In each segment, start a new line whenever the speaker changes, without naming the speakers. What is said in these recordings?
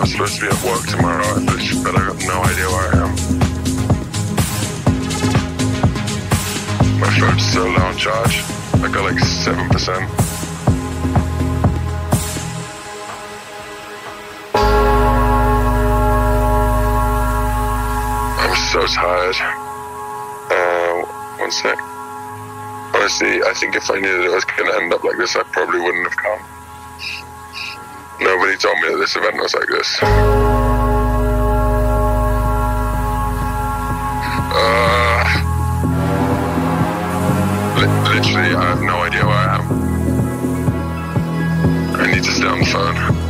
I'm supposed to be at work tomorrow, but I got no idea where I am. My phone's still low on charge. I got like seven percent. I'm so tired. Uh, one sec. Honestly, I think if I knew that it was going to end up like this, I probably wouldn't have come. Nobody told me that this event was like this. Uh, li- literally, I have no idea where I am. I need to stay on the phone.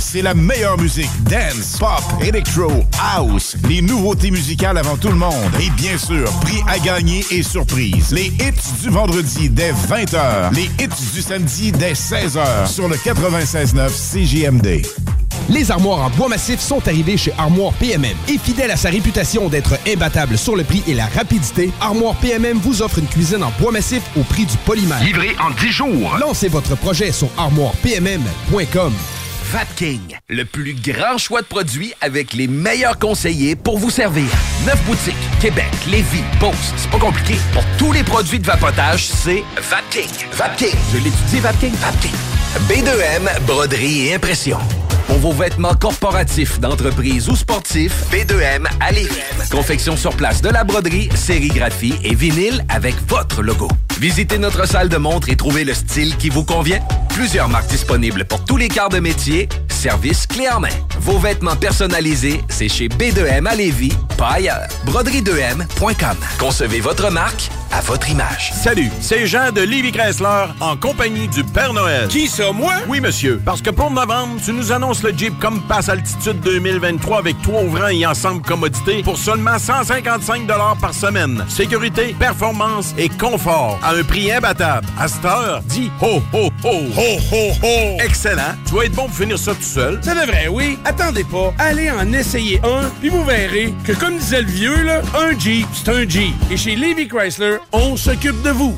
c'est la meilleure musique. Dance, pop, electro, house. Les nouveautés musicales avant tout le monde. Et bien sûr, prix à gagner et surprise. Les hits du vendredi dès 20h. Les hits du samedi dès 16h sur le 96.9 CJMD.
Les armoires en bois massif sont arrivées chez Armoire PMM. Et fidèle à sa réputation d'être imbattable sur le prix et la rapidité, Armoire PMM vous offre une cuisine en bois massif au prix du polymère.
Livré en 10 jours.
Lancez votre projet sur armoirepmm.com.
Vapking, le plus grand choix de produits avec les meilleurs conseillers pour vous servir. Neuf boutiques, Québec, Lévis, Beauce, c'est pas compliqué. Pour tous les produits de vapotage, c'est Vapking. Vapking, je l'étudie, Vapking, Vapking. B2M, broderie et impression. Pour vos vêtements corporatifs, d'entreprise ou sportifs, B2M à Lévis. Confection sur place de la broderie, sérigraphie et vinyle avec votre logo. Visitez notre salle de montre et trouvez le style qui vous convient. Plusieurs marques disponibles pour tous les quarts de métier. Service clé en main. Vos vêtements personnalisés, c'est chez B2M à Lévis, pas ailleurs. Broderie2M.com. Concevez votre marque à votre image.
Salut, c'est Jean de Livy Chrysler en compagnie du Père Noël.
Qui ça, moi?
Oui, monsieur. Parce que pour novembre, tu nous annonces le Jeep Compass Altitude 2023 avec trois ouvrants et ensemble commodité pour seulement 155 par semaine. Sécurité, performance et confort à un prix imbattable. À cette heure, dis ho, ho, ho.
Ho, ho, ho!
Excellent. Tu vas être bon pour finir ça tout seul.
Ça devrait, oui. Attendez pas. Allez en essayer un, puis vous verrez que, comme disait le vieux, là, un Jeep, c'est un Jeep. Et chez Livy Chrysler, on s'occupe de vous.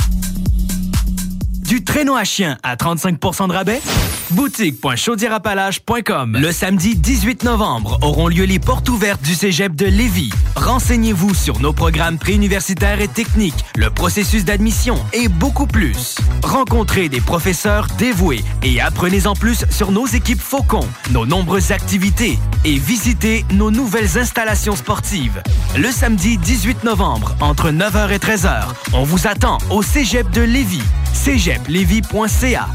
Du traîneau à chien à 35% de rabais? Boutique.chaudierapalage.com Le samedi 18 novembre auront lieu les portes ouvertes du cégep de Lévis. Renseignez-vous sur nos programmes préuniversitaires et techniques, le processus d'admission et beaucoup plus. Rencontrez des professeurs dévoués et apprenez en plus sur nos équipes Faucon, nos nombreuses activités et visitez nos nouvelles installations sportives. Le samedi 18 novembre, entre 9h et 13h, on vous attend au cégep de Lévis. cégeplevy.ca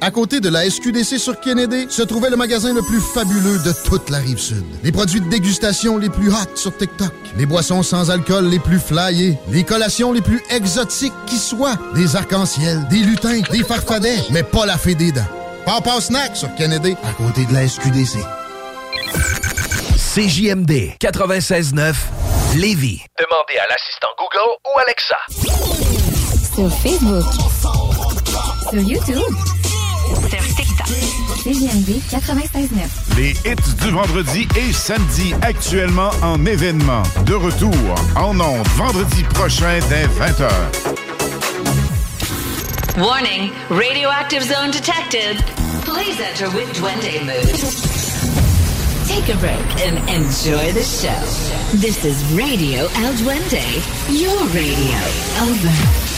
À côté de la SQDC sur Kennedy, se trouvait le magasin le plus fabuleux de toute la rive sud. Les produits de dégustation les plus hot sur TikTok, les boissons sans alcool les plus flyées, les collations les plus exotiques qui soient, des arcs-en-ciel, des lutins, des farfadets, mais pas la fée des dents. Papa Snack sur Kennedy, à côté de la SQDC.
CJMD 96.9 Lévis. Demandez à l'assistant Google ou Alexa.
Sur Facebook. Sur YouTube. Sur TikTok. CJMD 96.9.
Les hits du vendredi et samedi actuellement en événement. De retour en ondes vendredi prochain dès 20h.
Warning, radioactive zone detected. Please enter with Duende mode. Take a break and enjoy the show. This is Radio El Duende, your radio. Over.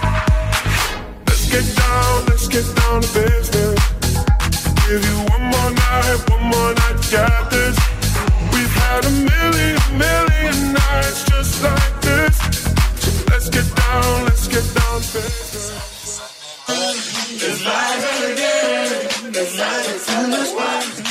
Let's get down, let's get down to business. Give you one more night, one more night, got this. We've had a million, million nights just like this.
So
let's get down, let's get down to business. It's life again, it's life, it's in this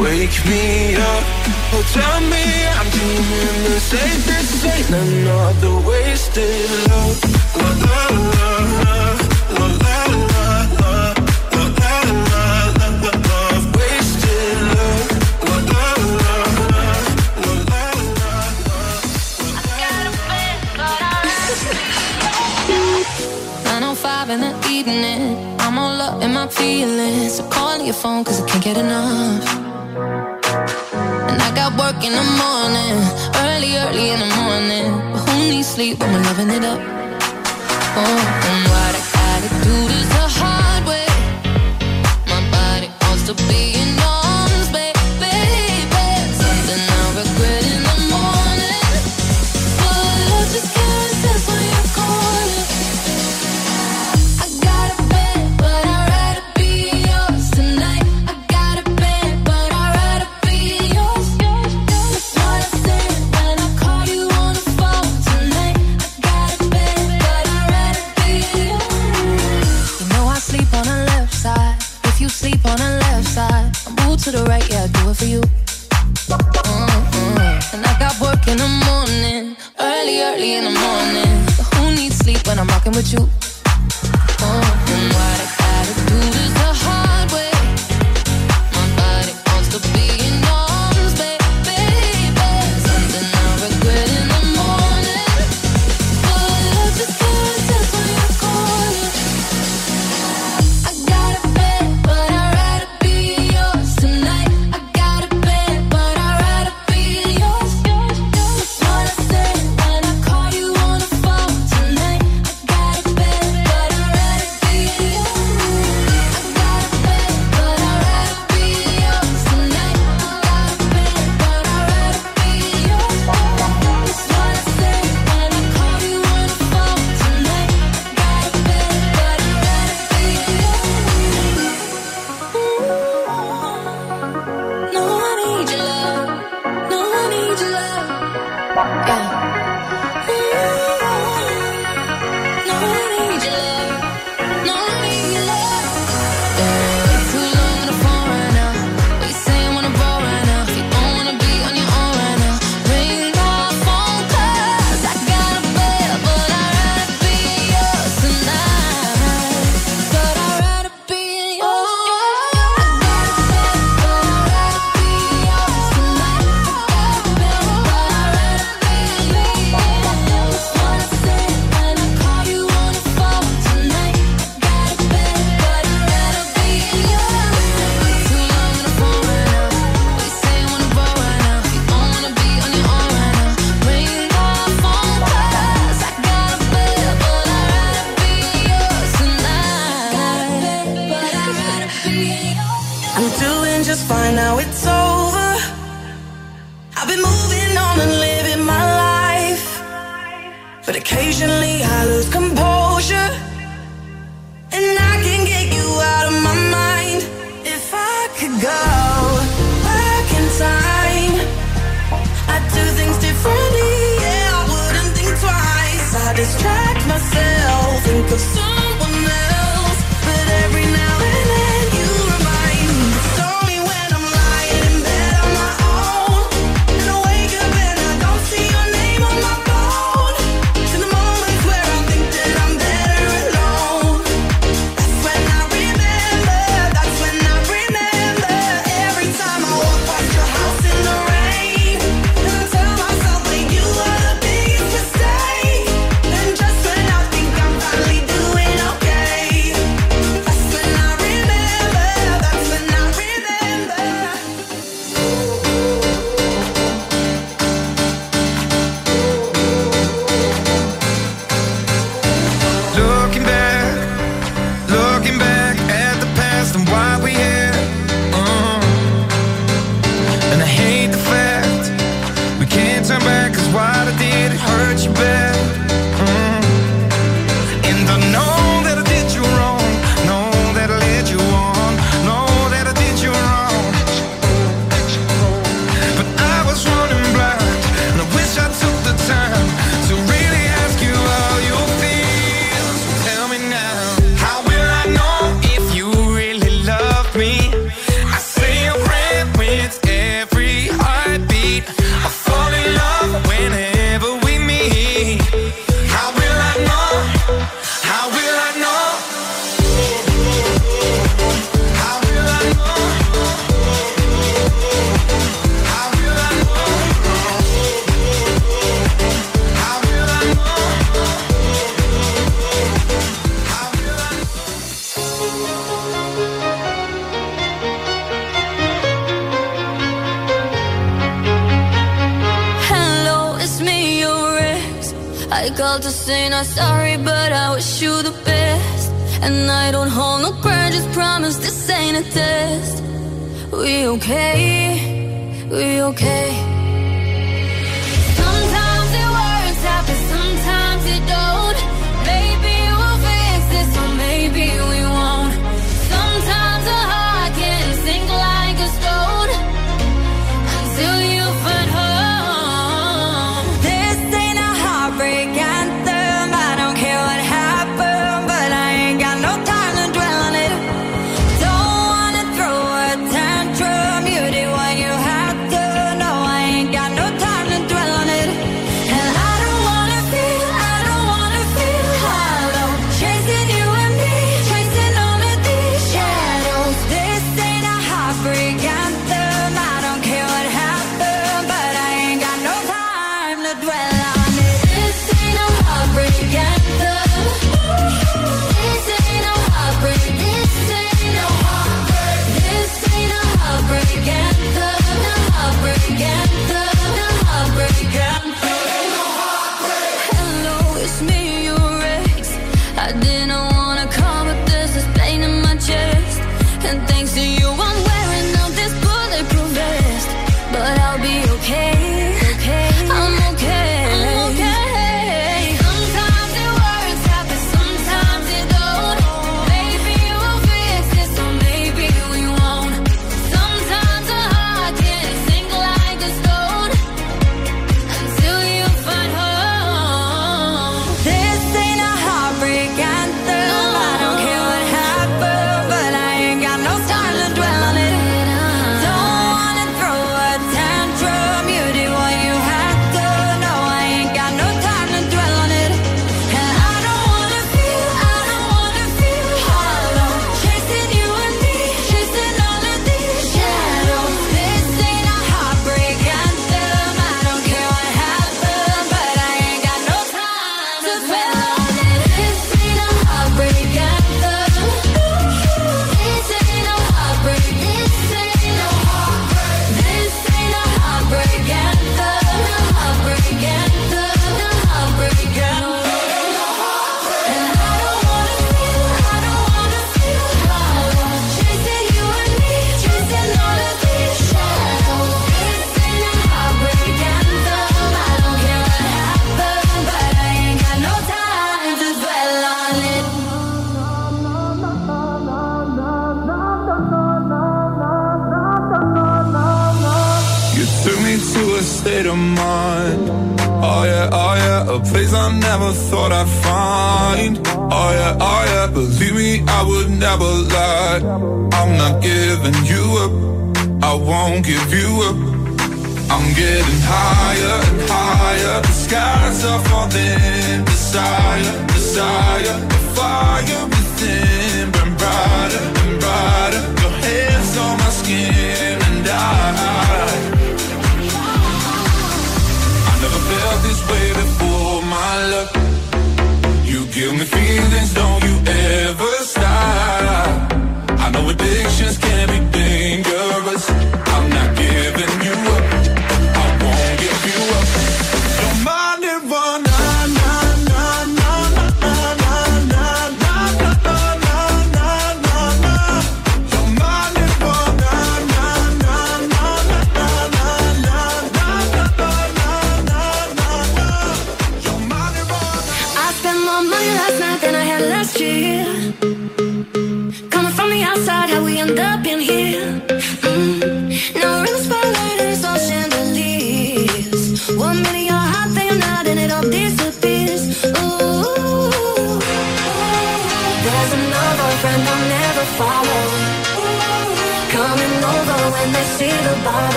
Wake me up, oh tell me I'm dreaming the ain't, this ain't another wasted love love wasted love La la la la,
I in the evening feelings. So calling your phone cause I can't get enough. And I got work in the morning. Early, early in the morning. But who needs sleep when we're loving it up? Oh, and what I gotta do this the hard way. My body wants to be in the morning, early, early in the morning. Who needs sleep when I'm rocking with you?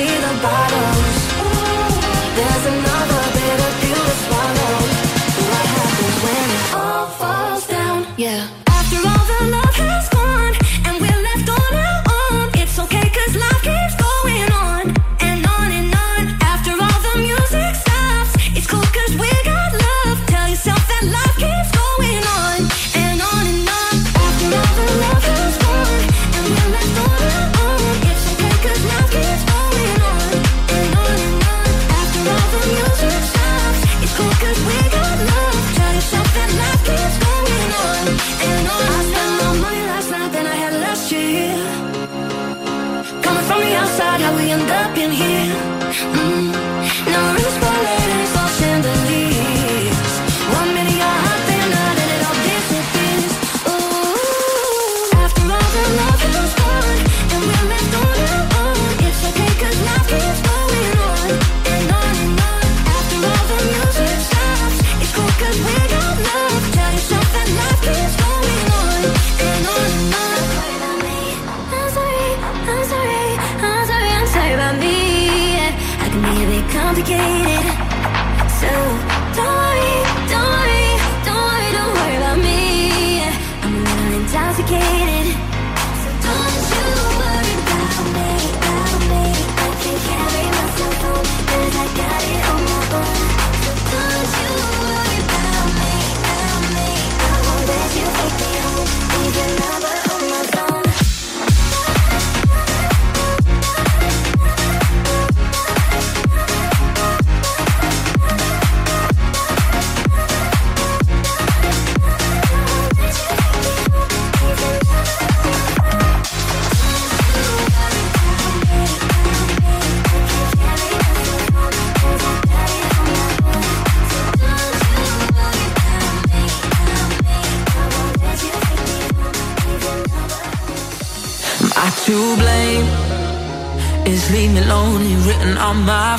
See the
bottles.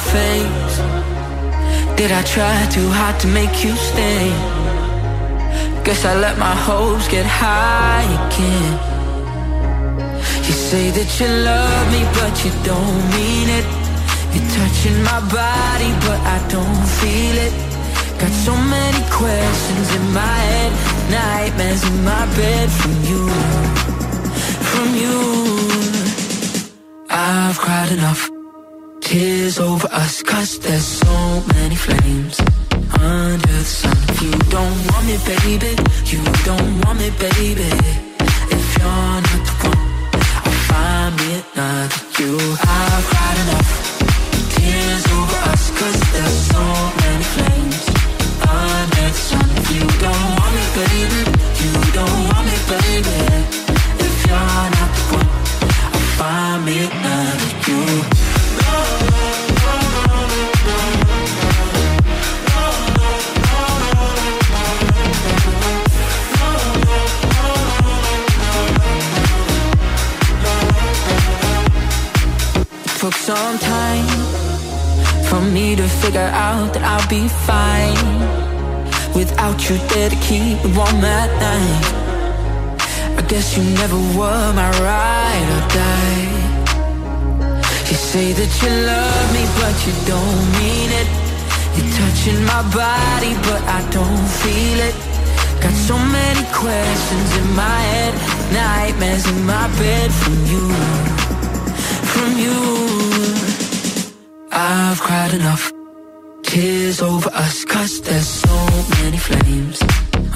Face? Did I try too hard to make you stay? Guess I let my hopes get high again. You say that you love me, but you don't mean it. You're touching my body, but I don't feel it. Got so many questions in my head, nightmares in my bed from you, from you. I've cried enough tears over us, cause there's so many flames under the sun. You don't want me, baby, you don't want me, baby. If you're not keep me warm at night. I guess you never were my ride or die. You say that you love me, but you don't mean it. You're touching my body, but I don't feel it. Got so many questions in my head, nightmares in my bed from you from you. I've cried enough tears over us, cause there's so many flames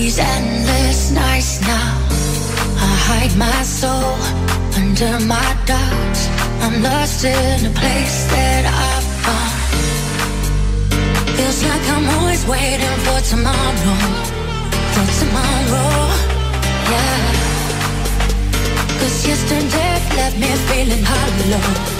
These endless nights now? I hide my soul under my doubts. I'm lost in a place that I found. Feels like I'm always waiting for tomorrow, for tomorrow, yeah. Cause yesterday left me feeling hollow.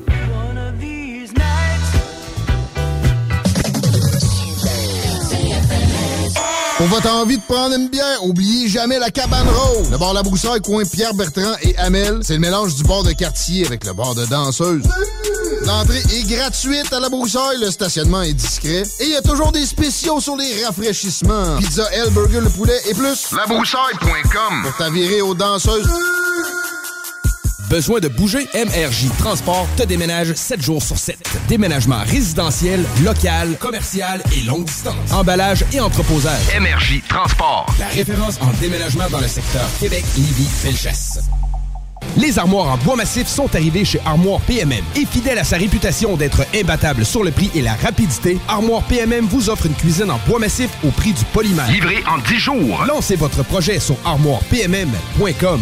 Pour votre envie de prendre une bière, oubliez jamais la cabane rose. Le bar La Broussaille, coin Pierre Bertrand et Amel, c'est le mélange du bar de quartier avec le bar de danseuse. L'entrée est gratuite à La Broussaille, le stationnement est discret et il y a toujours des spéciaux sur les rafraîchissements. Pizza, L, burger, le poulet et plus.
Labroussaille.com
Pour t'avirer aux danseuses.
Besoin de bouger? MRJ Transport te déménage 7 jours sur 7. Déménagement résidentiel, local, commercial et longue distance. Emballage et entreposage.
MRJ Transport.
La référence en déménagement dans le secteur Québec, Lévis, Felchasse. Les armoires en bois massif sont arrivées chez Armoire PMM. Et fidèle à sa réputation d'être imbattable sur le prix et la rapidité, Armoire PMM vous offre une cuisine en bois massif au prix du polymère.
Livré en 10 jours.
Lancez votre projet sur armoirepmm.com.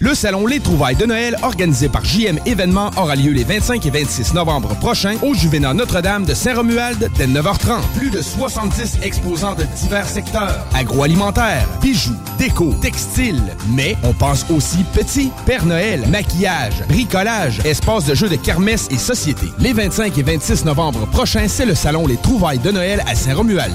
Le salon Les Trouvailles de Noël, organisé par JM Événements, aura lieu les 25 et 26 novembre prochains au Juvénat Notre-Dame de Saint-Romuald dès 9h30. Plus de 70 exposants de divers secteurs. Agroalimentaire, bijoux, déco, textile. Mais on pense aussi petit, Père Noël, maquillage, bricolage, espace de jeux de kermesse et société. Les 25 et 26 novembre prochains, c'est le salon Les Trouvailles de Noël à Saint-Romuald.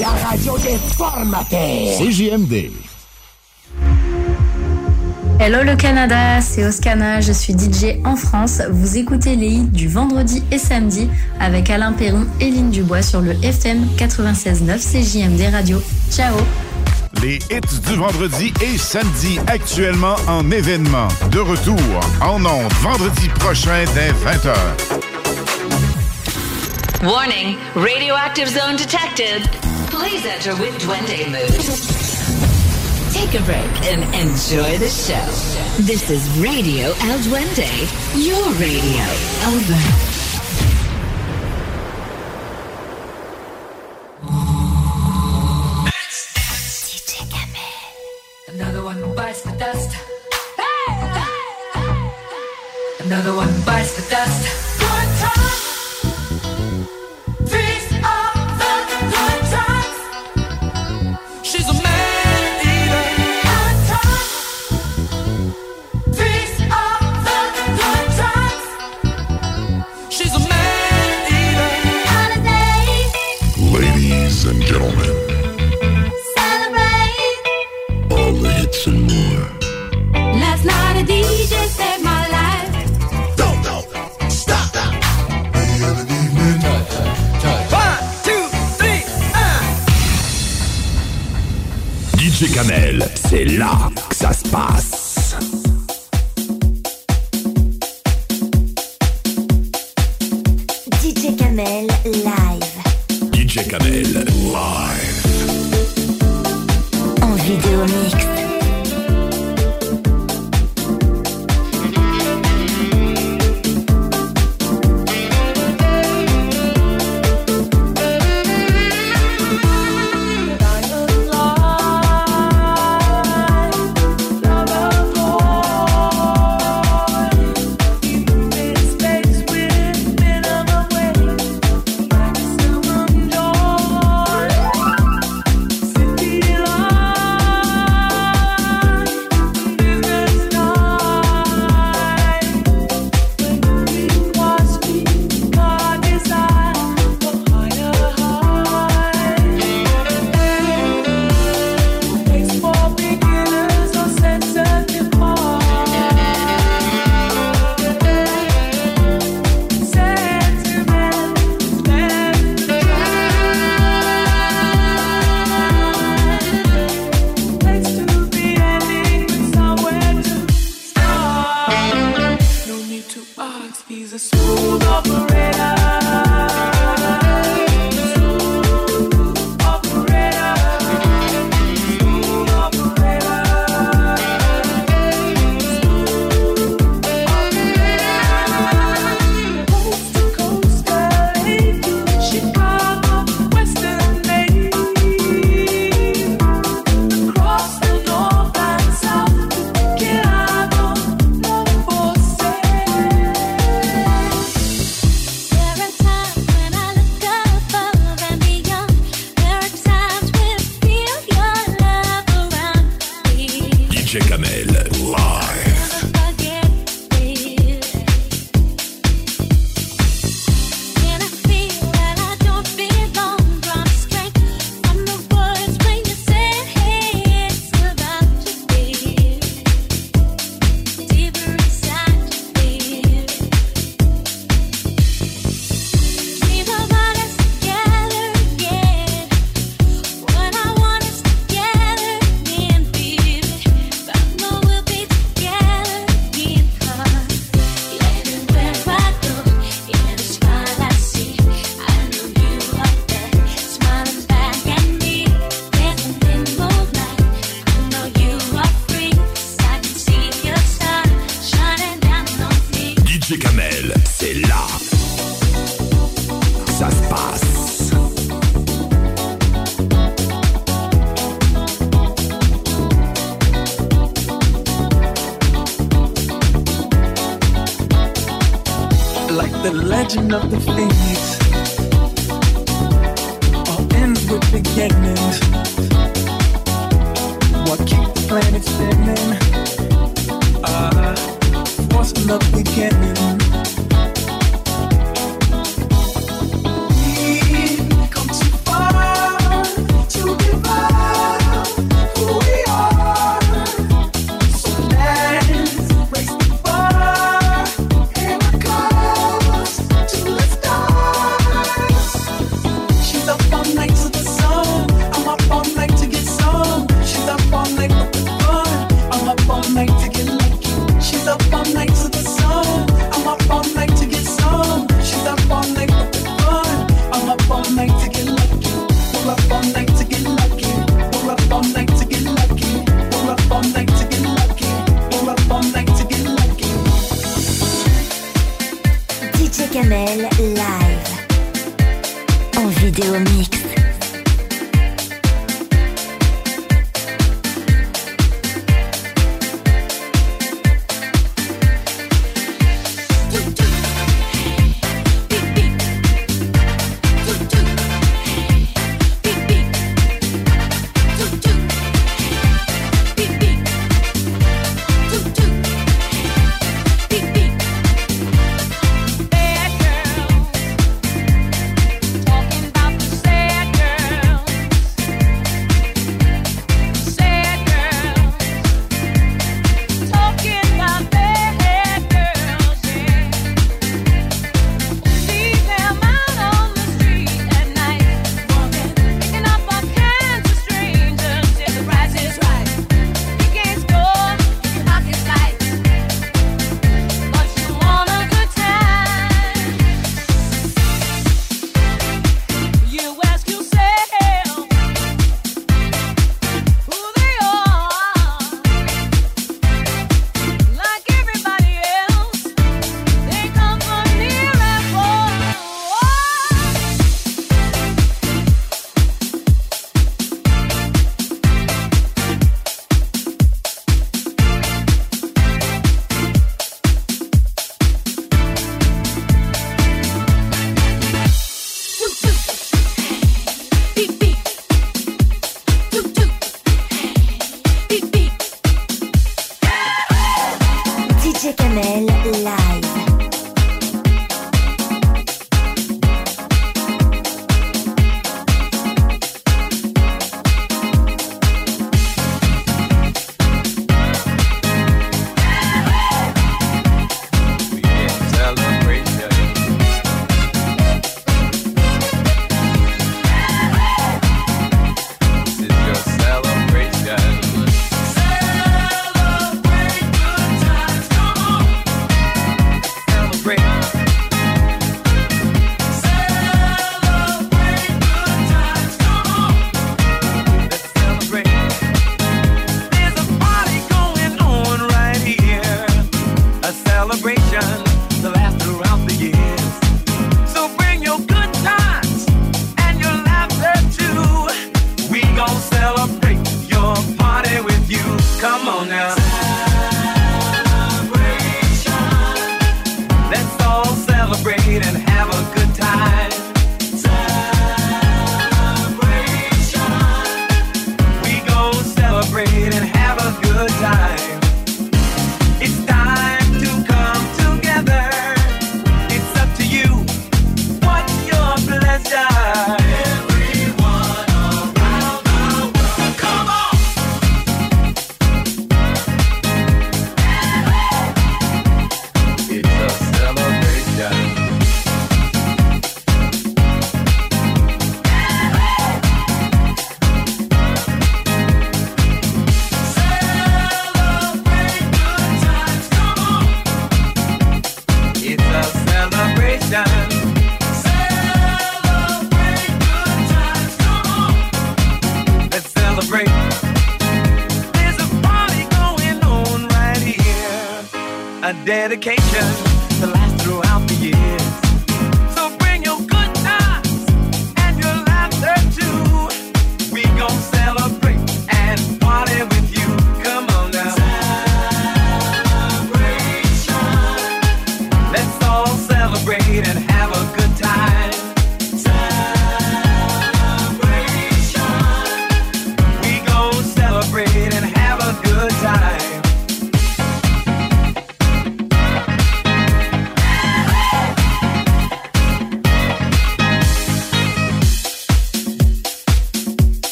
La radio des formateurs.
CJMD.
Hello le Canada, c'est Oscana, je suis DJ en France. Vous écoutez les hits du vendredi et samedi avec Alain Perron et Lynn Dubois sur le FM 96.9 CJMD Radio. Ciao
Les hits du vendredi et samedi actuellement en événement. De retour en ondes vendredi prochain dès 20h.
Warning, radioactive zone detected. Please enter with Duende mood. Take a break and enjoy the show. This is Radio El Duende, your radio. Over.
Another one bites the dust. Hey! Another one bites the dust.
Là que ça se passe.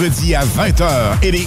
Vendredi à 20h et les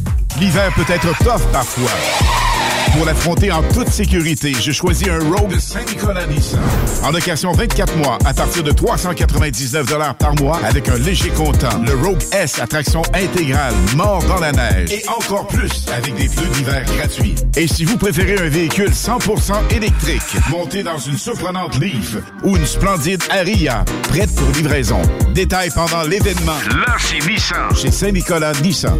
L'hiver peut être tough parfois. Pour l'affronter en toute sécurité, je choisis un Rogue Saint-Nicolas Nissan. En location 24 mois, à partir de 399 par mois, avec un léger comptant. Le Rogue S à traction intégrale, mort dans la neige. Et encore plus, avec des pneus d'hiver gratuits. Et si vous préférez un véhicule 100% électrique, monté dans une surprenante Leaf ou une splendide Aria, prête pour livraison. Détails pendant l'événement. Là, c'est Nissan. Chez Saint-Nicolas Nissan.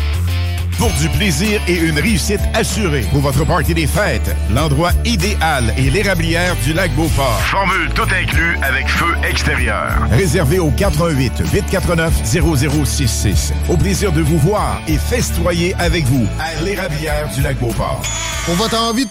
Pour du plaisir et une réussite assurée pour votre party des fêtes, l'endroit idéal est l'érablière du lac Beauport.
Formule tout inclus avec feu extérieur.
Réservé au 88 849 0066. Au plaisir de vous voir et festoyer avec vous à l'érablière du lac Beauport.
Pour votre envie de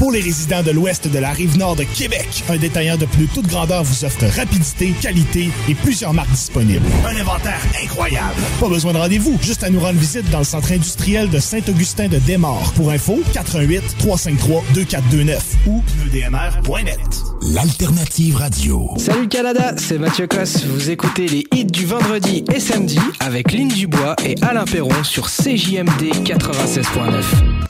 Pour les résidents de l'ouest de la rive nord de Québec, un détaillant de plus toute grandeur vous offre rapidité, qualité et plusieurs marques disponibles. Un inventaire incroyable. Pas besoin de rendez-vous, juste à nous rendre visite dans le centre industriel de Saint-Augustin de Desmaures. Pour info, 88 353 2429 ou pneudmr.net.
L'alternative radio.
Salut Canada, c'est Mathieu Cosse. Vous écoutez les hits du vendredi et samedi avec Lynn Dubois et Alain Perron sur CJMD 96.9.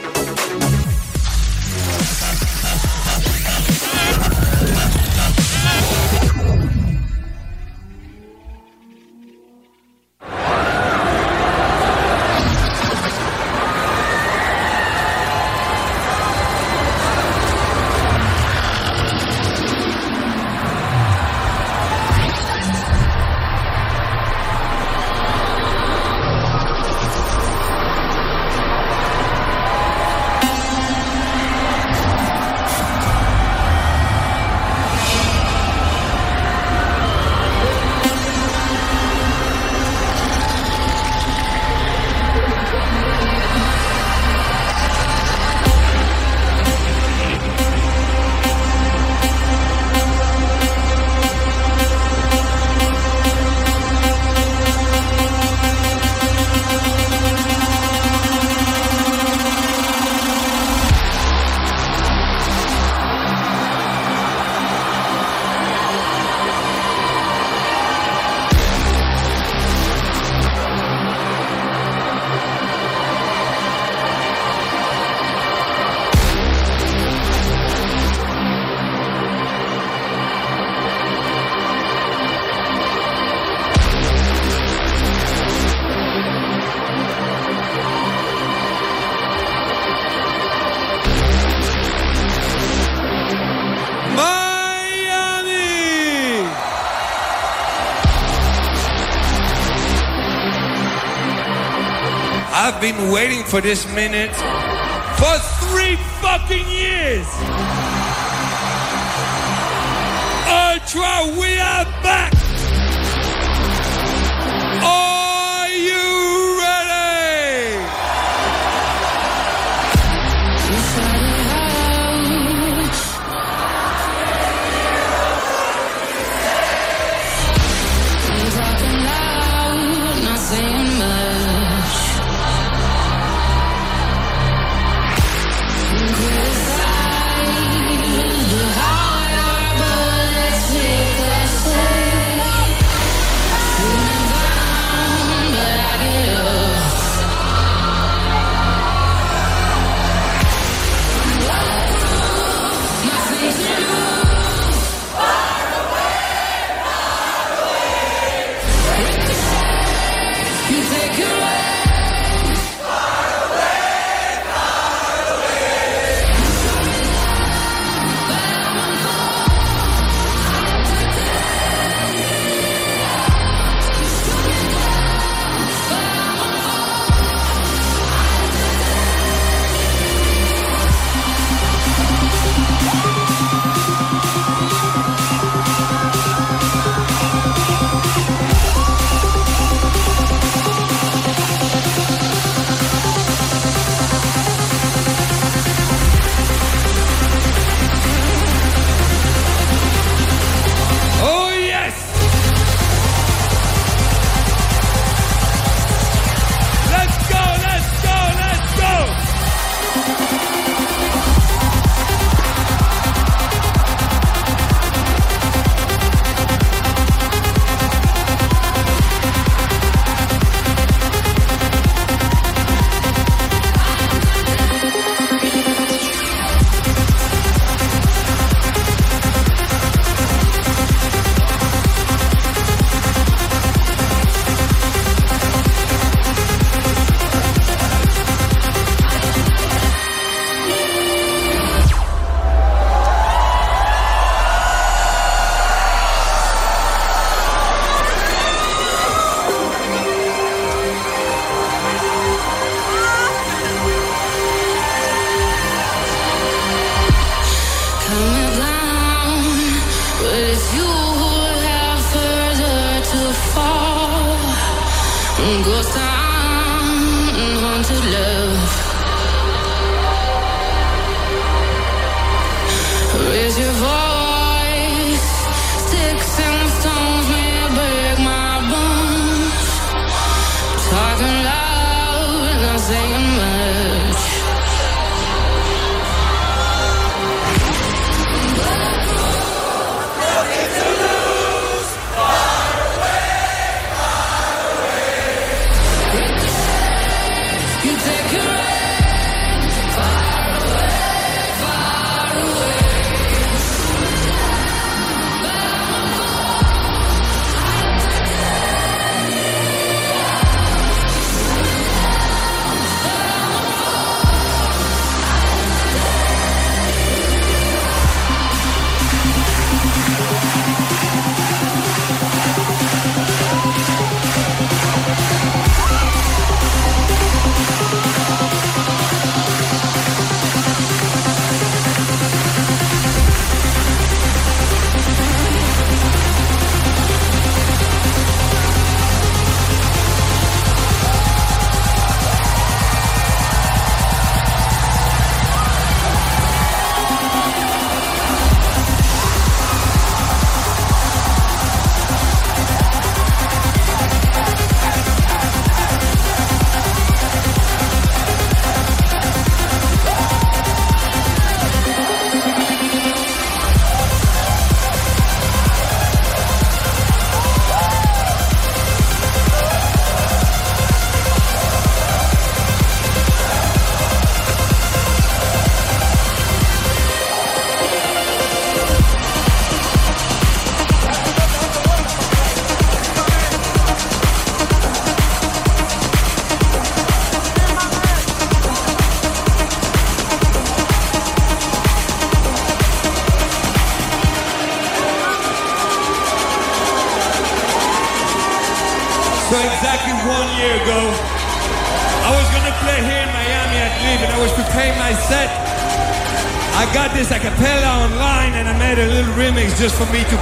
For this minute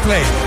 play.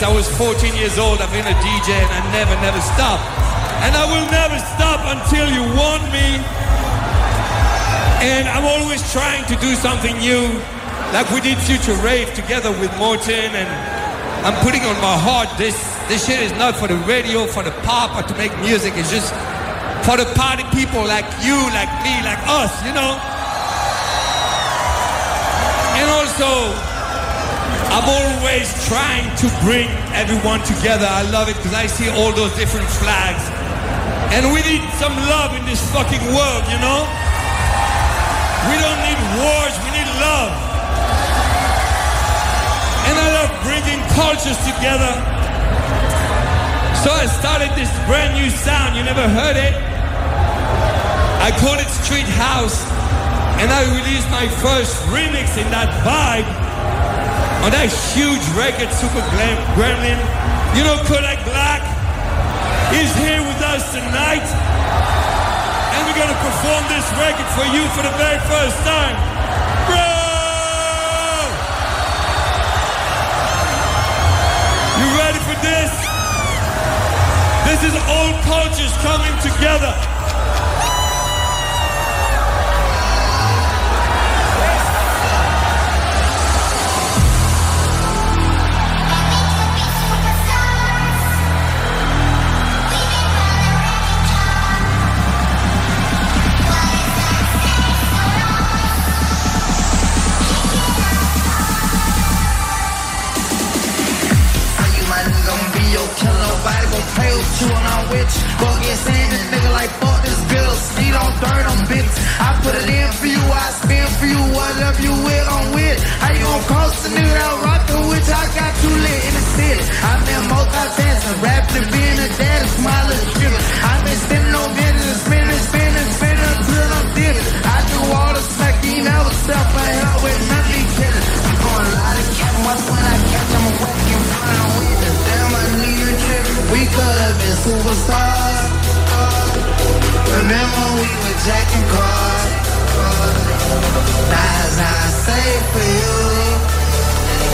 since I was 14 years old. I've been a DJ and I never, never stop. And I will never stop until you want me. And I'm always trying to do something new, like we did Future Rave together with Morten. And I'm putting on my heart this this shit is not for the radio, for the pop, or to make music. It's just for the party people like you, like me, like us, you know. And also, I'm always trying to bring everyone together. I love it because I see all those different flags. And we need some love in this fucking world, you know? We don't need wars, we need love. And I love bringing cultures together. So I started this brand new sound. You never heard it? I call it Street House. And I released my first remix in that vibe on that huge record, Super Glam Gremlin. You know Kodak Black? is here with us tonight. And we're gonna perform this record for you for the very first time. Bro! You ready for this? This is all cultures coming together.
You. Whatever you with, I'm with. How you gon' cross the nigga that rockin' with? I got you lit in the city. I've been multitasking, rapping being a dad, smiling sugar. I've been spinning on business, spinning, spinning, spinning until I'm dizzy. I do all the smack, you never step I help with nothing killing. I'm going a lot of cat, once when I catch, I'm a wrecking fine with it. Damn, I need a trip. We could have been superstars. Remember we were jacking cars. It's not safe for you.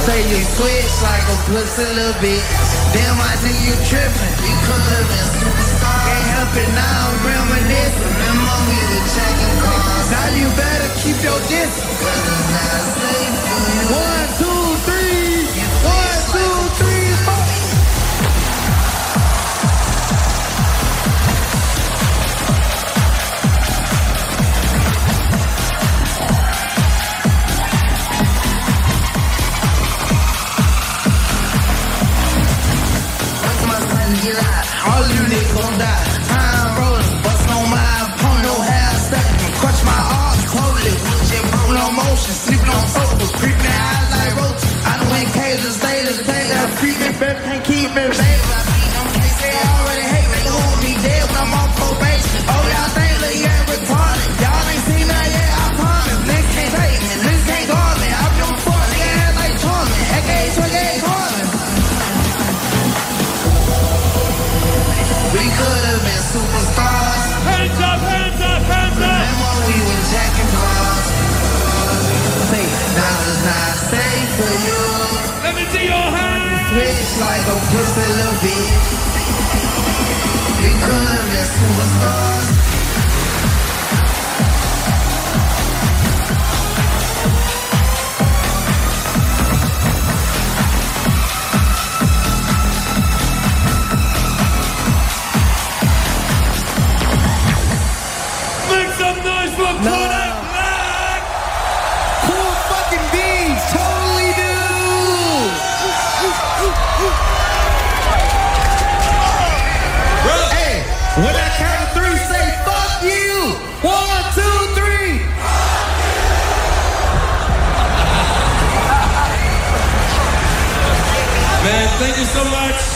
Say you switch like a pussy little bitch. Damn, I think you tripping. We could have been superstars. Can't help it now, I'm reminiscing. Remember we were jacking cars. Now you better keep your distance. Cause it's not safe for you. One, two, All you gon' die. On my opponent, no half. Clutch my arms broke no motion, on out like roaches. I done went cages, stay the day that creeping, can't keep me, they already hate me. Dead when I'm on probation. Oh, y'all think look, yeah, superstars.
Hands up, hands up, hands up.
Remember we were jacking cars. Say, now it's not safe for you.
Let me see your hands.
Switch like a pussy little bitch. We could have been superstars.
So much.